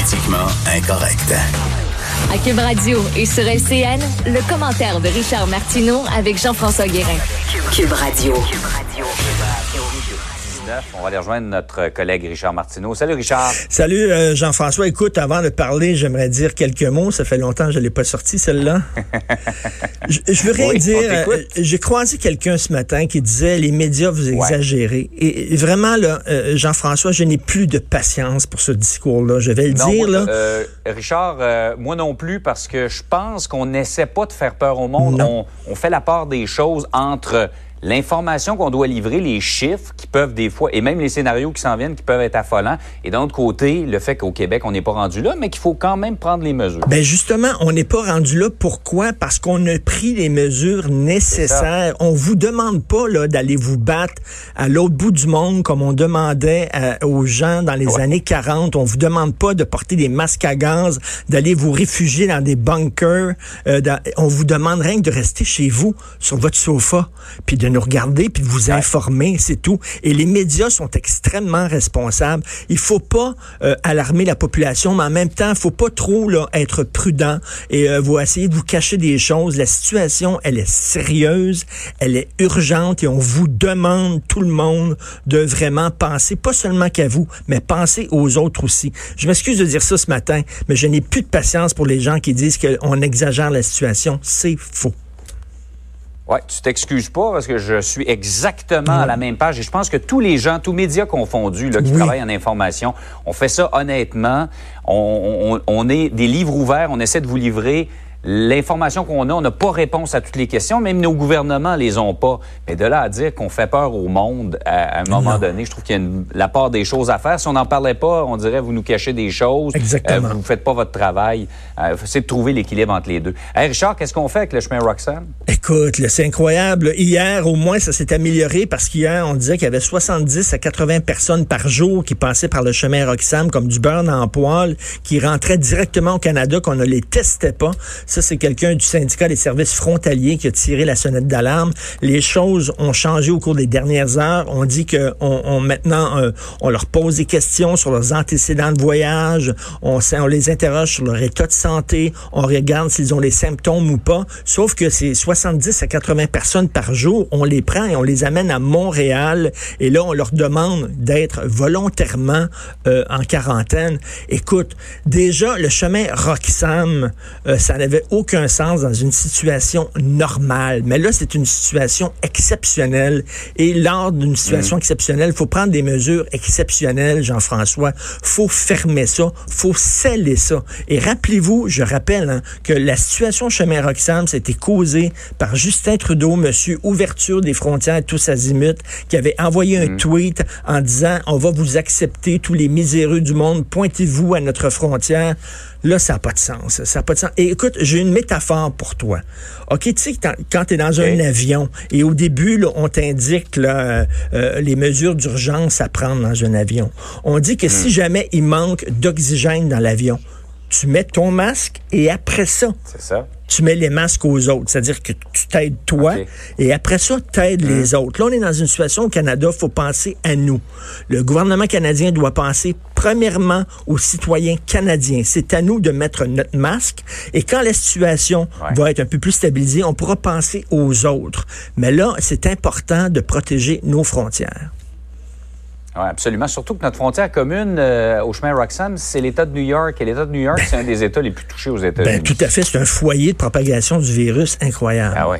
Politiquement incorrect. À Cube Radio et sur LCN, le commentaire de Richard Martineau avec Jean-François Guérin. Cube Radio. On va aller rejoindre notre collègue Richard Martineau. Salut Richard. Salut euh, Jean-François. Écoute, avant de parler, j'aimerais dire quelques mots. Ça fait longtemps que je ne l'ai pas sorti, celle-là. je, je, veux rien dire. Euh, j'ai croisé quelqu'un ce matin qui disait les médias, vous exagérez. Et, vraiment, là, euh, Jean-François, je n'ai plus de patience pour ce discours-là. Je vais le dire. là. Richard, moi non plus, parce que je pense qu'on n'essaie pas de faire peur au monde. On, on fait la part des choses entre l'information qu'on doit livrer, les chiffres qui peuvent des fois, et même les scénarios qui s'en viennent qui peuvent être affolants, et d'un autre côté, le fait qu'au Québec, on n'est pas rendu là, mais qu'il faut quand même prendre les mesures. Ben justement, on n'est pas rendu là. Pourquoi? Parce qu'on a pris les mesures nécessaires. On vous demande pas là d'aller vous battre à l'autre bout du monde comme on demandait euh, aux gens dans les années 40. On vous demande pas de porter des masques à gaz, d'aller vous réfugier dans des bunkers. Euh, on vous demande rien que de rester chez vous, sur votre sofa, puis de nous regarder puis de vous informer, c'est tout. Et les médias sont extrêmement responsables. Il faut pas euh, alarmer la population, mais en même temps, il faut pas trop là, être prudent et euh, vous essayer de vous cacher des choses. La situation, elle est sérieuse, elle est urgente et on vous demande tout le monde de vraiment penser pas seulement qu'à vous, mais penser aux autres aussi. Je m'excuse de dire ça ce matin, mais je n'ai plus de patience pour les gens qui disent qu'on exagère la situation. C'est faux. Oui, tu t'excuses pas parce que je suis exactement à la même page et je pense que tous les gens, tous médias confondus là, qui travaillent en information, on fait ça honnêtement. On, on, est des livres ouverts, on essaie de vous livrer l'information qu'on a, on n'a pas réponse à toutes les questions, même nos gouvernements les ont pas. Mais de là à dire qu'on fait peur au monde à, un moment donné, je trouve qu'il y a la part des choses à faire. Si on n'en parlait pas, on dirait vous nous cachez des choses, Exactement. Euh, vous ne faites pas votre travail. Euh, c'est de trouver l'équilibre entre les deux. Hey Richard, qu'est-ce qu'on fait avec le chemin Roxanne? Écoute, c'est incroyable. Hier, au moins, ça s'est amélioré parce qu'hier, on disait qu'il y avait 70 à 80 personnes par jour qui passaient par le chemin Roxham comme du beurre en poil, qui rentraient directement au Canada, qu'on ne les testait pas. Ça, c'est quelqu'un du syndicat des services frontaliers qui a tiré la sonnette d'alarme. Les choses ont changé au cours des dernières heures. On dit que on, maintenant, euh, on leur pose des questions sur leurs antécédents de voyage. On, on les interroge sur leur état de santé. On regarde s'ils ont les symptômes ou pas. Sauf que c'est 70 à 80 personnes par jour. On les prend et on les amène à Montréal. Et là, on leur demande d'être volontairement euh, en quarantaine. Écoute, déjà, le chemin Roxham, euh, ça n'avait aucun sens dans une situation normale. Mais là, c'est une situation exceptionnelle. Et lors d'une situation mm. exceptionnelle, il faut prendre des mesures exceptionnelles, Jean-François. faut fermer ça. faut sceller ça. Et rappelez-vous, je rappelle hein, que la situation chemin Roxham, c'était causée par Justin Trudeau, monsieur ouverture des frontières tous azimuts, qui avait envoyé un mm. tweet en disant on va vous accepter tous les miséreux du monde, pointez-vous à notre frontière. Là, ça n'a pas de sens. Ça n'a pas de sens. Et écoute, j'ai une métaphore pour toi. OK, tu sais, quand tu es dans un avion et au début, là, on t'indique là, euh, les mesures d'urgence à prendre dans un avion. On dit que si mm. jamais il manque d'oxygène dans l'avion, tu mets ton masque et après ça, ça. tu mets les masques aux autres. C'est-à-dire que tu t'aides toi et après ça, tu aides les hein? autres. Là, on est dans une situation au Canada, il faut penser à nous. Le gouvernement canadien doit penser premièrement aux citoyens canadiens. C'est à nous de mettre notre masque et quand la situation va être un peu plus stabilisée, on pourra penser aux autres. Mais là, c'est important de protéger nos frontières. Oui, absolument. Surtout que notre frontière commune euh, au chemin Roxham, c'est l'État de New York. Et l'État de New York, c'est un des États les plus touchés aux États-Unis. Ben, tout à fait. C'est un foyer de propagation du virus incroyable. Ah oui.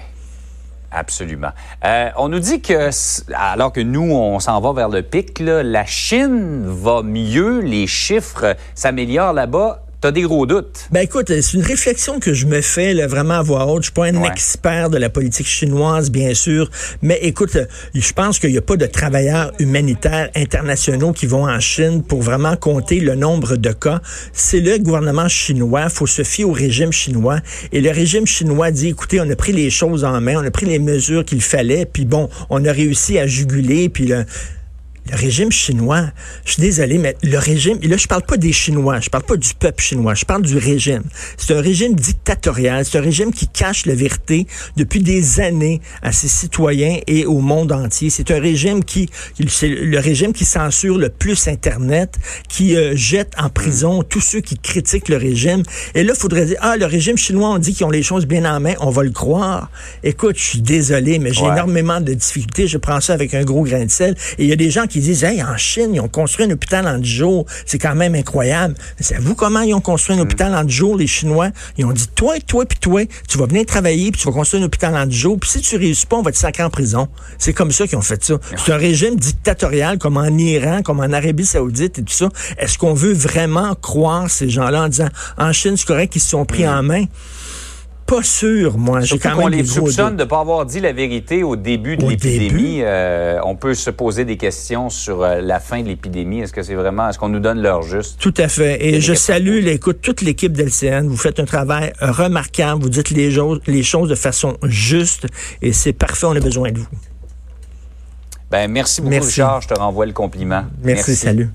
Absolument. Euh, on nous dit que, alors que nous, on s'en va vers le pic, là, la Chine va mieux, les chiffres s'améliorent là-bas. As des gros doutes? Ben écoute, c'est une réflexion que je me fais là, vraiment à voix haute. Je suis pas un expert de la politique chinoise, bien sûr, mais écoute, je pense qu'il n'y a pas de travailleurs humanitaires internationaux qui vont en Chine pour vraiment compter le nombre de cas. C'est le gouvernement chinois, faut se fier au régime chinois. Et le régime chinois dit, écoutez, on a pris les choses en main, on a pris les mesures qu'il fallait, puis bon, on a réussi à juguler, puis le le régime chinois, je suis désolé, mais le régime, là, je parle pas des Chinois, je parle pas du peuple chinois, je parle du régime. C'est un régime dictatorial, c'est un régime qui cache la vérité depuis des années à ses citoyens et au monde entier. C'est un régime qui, c'est le régime qui censure le plus Internet, qui euh, jette en prison tous ceux qui critiquent le régime. Et là, il faudrait dire, ah, le régime chinois, on dit qu'ils ont les choses bien en main, on va le croire. Écoute, je suis désolé, mais j'ai énormément de difficultés, je prends ça avec un gros grain de sel. Et il y a des gens qui disent, hey, en Chine, ils ont construit un hôpital en 10 jours. C'est quand même incroyable. Savez-vous comment ils ont construit un mm. hôpital en 10 jours, les Chinois? Ils ont dit, toi, toi, puis toi, tu vas venir travailler, puis tu vas construire un hôpital en 10 jours, puis si tu réussis pas, on va te sacrer en prison. C'est comme ça qu'ils ont fait ça. C'est un régime dictatorial, comme en Iran, comme en Arabie Saoudite et tout ça. Est-ce qu'on veut vraiment croire ces gens-là en disant, en Chine, c'est correct qu'ils se sont pris mm. en main? Pas sûr, moi. J'ai quand même les soupçonne de ne pas avoir dit la vérité au début de l'épidémie. Euh, on peut se poser des questions sur euh, la fin de l'épidémie. Est-ce que c'est vraiment, est-ce qu'on nous donne l'heure juste? Tout à fait. Et je salue, l'écoute, toute l'équipe d'LCN. Vous faites un travail remarquable. Vous dites les, les choses de façon juste. Et c'est parfait. On a besoin de vous. Ben, merci beaucoup, Richard. Je te renvoie le compliment. merci. salut.